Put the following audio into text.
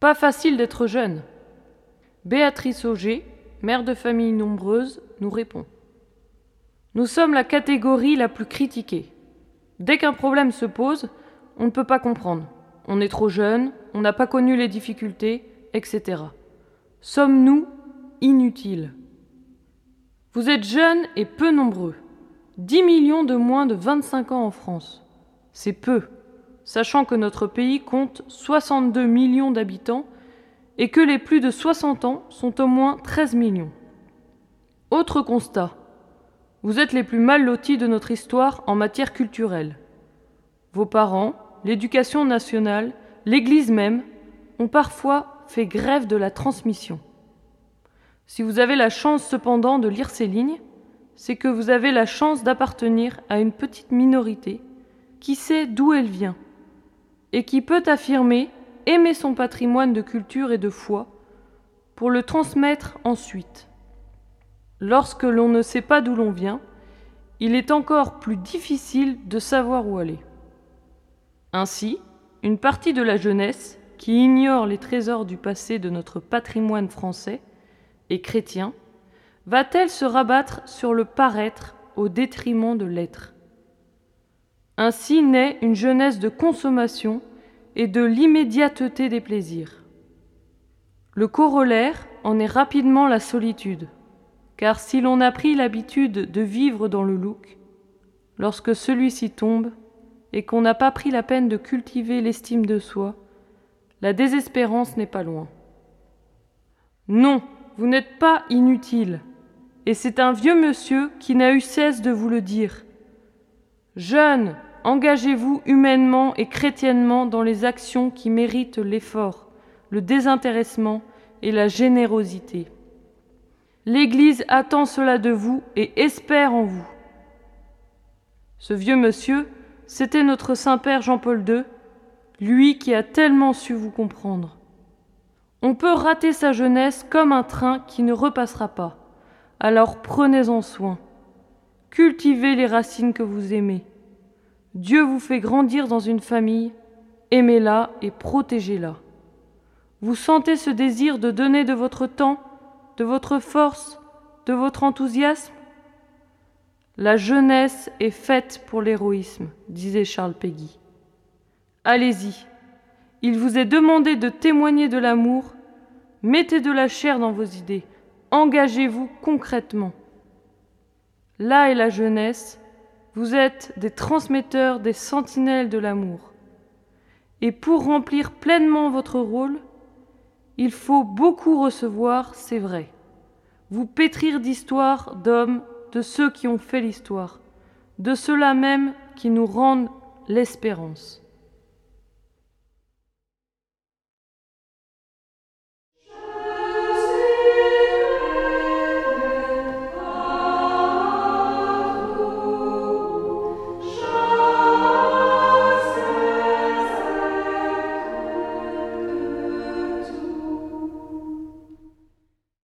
Pas facile d'être jeune. Béatrice Auger, mère de famille nombreuse, nous répond. Nous sommes la catégorie la plus critiquée. Dès qu'un problème se pose, on ne peut pas comprendre. On est trop jeune, on n'a pas connu les difficultés, etc. Sommes-nous inutiles? Vous êtes jeunes et peu nombreux. 10 millions de moins de 25 ans en France. C'est peu, sachant que notre pays compte 62 millions d'habitants et que les plus de 60 ans sont au moins 13 millions. Autre constat. Vous êtes les plus mal lotis de notre histoire en matière culturelle. Vos parents, l'éducation nationale, l'Église même, ont parfois fait grève de la transmission. Si vous avez la chance cependant de lire ces lignes, c'est que vous avez la chance d'appartenir à une petite minorité qui sait d'où elle vient et qui peut affirmer aimer son patrimoine de culture et de foi pour le transmettre ensuite. Lorsque l'on ne sait pas d'où l'on vient, il est encore plus difficile de savoir où aller. Ainsi, une partie de la jeunesse qui ignore les trésors du passé de notre patrimoine français et chrétien va-t-elle se rabattre sur le paraître au détriment de l'être? Ainsi naît une jeunesse de consommation et de l'immédiateté des plaisirs. Le corollaire en est rapidement la solitude, car si l'on a pris l'habitude de vivre dans le look, lorsque celui-ci tombe et qu'on n'a pas pris la peine de cultiver l'estime de soi, la désespérance n'est pas loin. Non, vous n'êtes pas inutile, et c'est un vieux monsieur qui n'a eu cesse de vous le dire. Jeunes, engagez-vous humainement et chrétiennement dans les actions qui méritent l'effort, le désintéressement et la générosité. L'Église attend cela de vous et espère en vous. Ce vieux monsieur, c'était notre Saint-Père Jean-Paul II, lui qui a tellement su vous comprendre. On peut rater sa jeunesse comme un train qui ne repassera pas. Alors prenez-en soin. Cultivez les racines que vous aimez. Dieu vous fait grandir dans une famille, aimez-la et protégez-la. Vous sentez ce désir de donner de votre temps, de votre force, de votre enthousiasme? La jeunesse est faite pour l'héroïsme, disait Charles Péguy. Allez-y. Il vous est demandé de témoigner de l'amour. Mettez de la chair dans vos idées. Engagez-vous concrètement. Là est la jeunesse, vous êtes des transmetteurs, des sentinelles de l'amour. Et pour remplir pleinement votre rôle, il faut beaucoup recevoir, c'est vrai. Vous pétrir d'histoires, d'hommes, de ceux qui ont fait l'histoire, de ceux-là même qui nous rendent l'espérance.